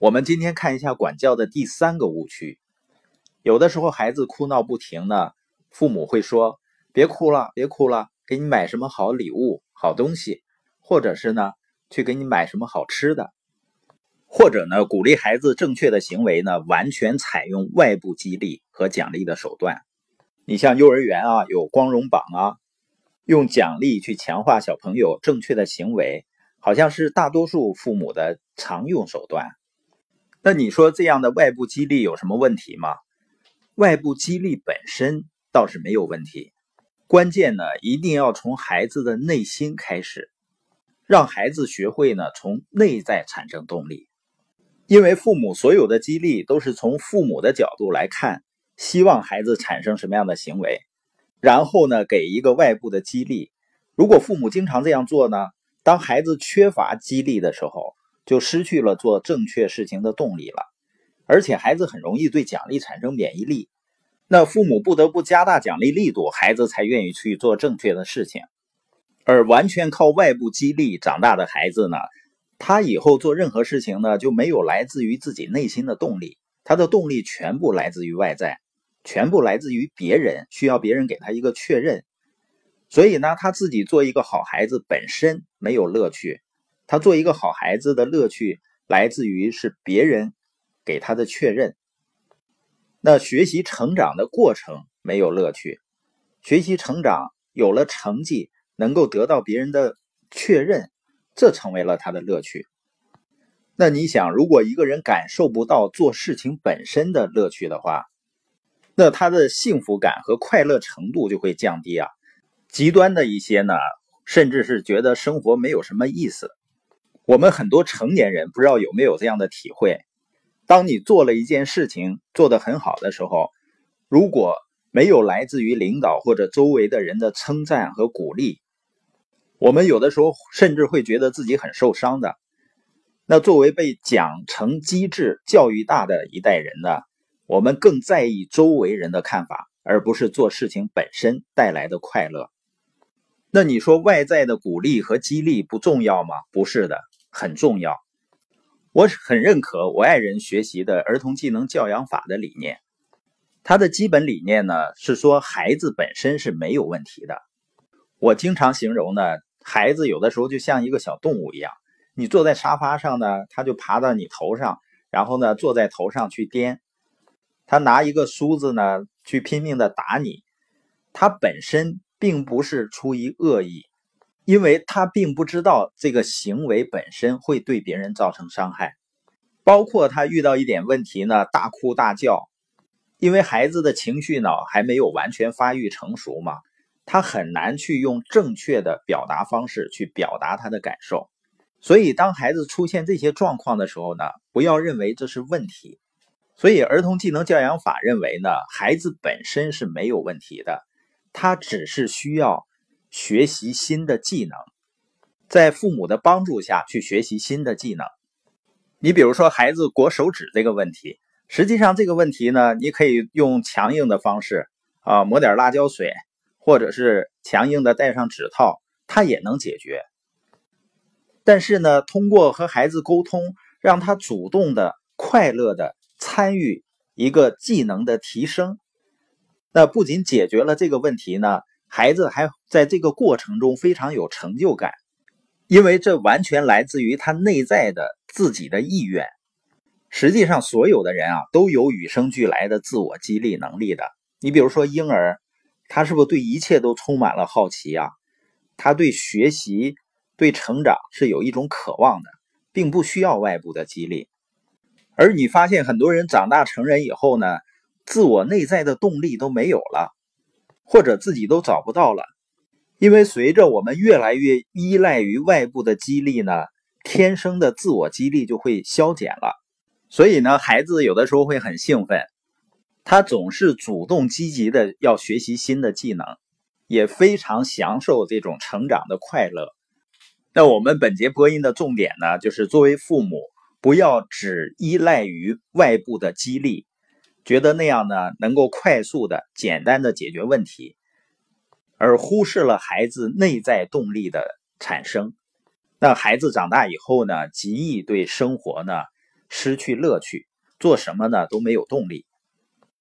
我们今天看一下管教的第三个误区。有的时候孩子哭闹不停呢，父母会说：“别哭了，别哭了，给你买什么好礼物、好东西，或者是呢，去给你买什么好吃的，或者呢，鼓励孩子正确的行为呢，完全采用外部激励和奖励的手段。你像幼儿园啊，有光荣榜啊，用奖励去强化小朋友正确的行为，好像是大多数父母的常用手段。”那你说这样的外部激励有什么问题吗？外部激励本身倒是没有问题，关键呢一定要从孩子的内心开始，让孩子学会呢从内在产生动力。因为父母所有的激励都是从父母的角度来看，希望孩子产生什么样的行为，然后呢给一个外部的激励。如果父母经常这样做呢，当孩子缺乏激励的时候。就失去了做正确事情的动力了，而且孩子很容易对奖励产生免疫力。那父母不得不加大奖励力度，孩子才愿意去做正确的事情。而完全靠外部激励长大的孩子呢，他以后做任何事情呢，就没有来自于自己内心的动力，他的动力全部来自于外在，全部来自于别人，需要别人给他一个确认。所以呢，他自己做一个好孩子本身没有乐趣。他做一个好孩子的乐趣来自于是别人给他的确认。那学习成长的过程没有乐趣，学习成长有了成绩，能够得到别人的确认，这成为了他的乐趣。那你想，如果一个人感受不到做事情本身的乐趣的话，那他的幸福感和快乐程度就会降低啊。极端的一些呢，甚至是觉得生活没有什么意思。我们很多成年人不知道有没有这样的体会：当你做了一件事情做得很好的时候，如果没有来自于领导或者周围的人的称赞和鼓励，我们有的时候甚至会觉得自己很受伤的。那作为被奖惩机制教育大的一代人呢，我们更在意周围人的看法，而不是做事情本身带来的快乐。那你说外在的鼓励和激励不重要吗？不是的。很重要，我很认可我爱人学习的儿童技能教养法的理念。他的基本理念呢是说，孩子本身是没有问题的。我经常形容呢，孩子有的时候就像一个小动物一样，你坐在沙发上呢，他就爬到你头上，然后呢坐在头上去颠。他拿一个梳子呢去拼命的打你，他本身并不是出于恶意。因为他并不知道这个行为本身会对别人造成伤害，包括他遇到一点问题呢，大哭大叫。因为孩子的情绪脑还没有完全发育成熟嘛，他很难去用正确的表达方式去表达他的感受。所以，当孩子出现这些状况的时候呢，不要认为这是问题。所以，儿童技能教养法认为呢，孩子本身是没有问题的，他只是需要。学习新的技能，在父母的帮助下去学习新的技能。你比如说，孩子裹手指这个问题，实际上这个问题呢，你可以用强硬的方式啊，抹点辣椒水，或者是强硬的戴上指套，它也能解决。但是呢，通过和孩子沟通，让他主动的、快乐的参与一个技能的提升，那不仅解决了这个问题呢。孩子还在这个过程中非常有成就感，因为这完全来自于他内在的自己的意愿。实际上，所有的人啊都有与生俱来的自我激励能力的。你比如说婴儿，他是不是对一切都充满了好奇啊？他对学习、对成长是有一种渴望的，并不需要外部的激励。而你发现很多人长大成人以后呢，自我内在的动力都没有了。或者自己都找不到了，因为随着我们越来越依赖于外部的激励呢，天生的自我激励就会消减了。所以呢，孩子有的时候会很兴奋，他总是主动积极的要学习新的技能，也非常享受这种成长的快乐。那我们本节播音的重点呢，就是作为父母，不要只依赖于外部的激励。觉得那样呢，能够快速的、简单的解决问题，而忽视了孩子内在动力的产生。那孩子长大以后呢，极易对生活呢失去乐趣，做什么呢都没有动力。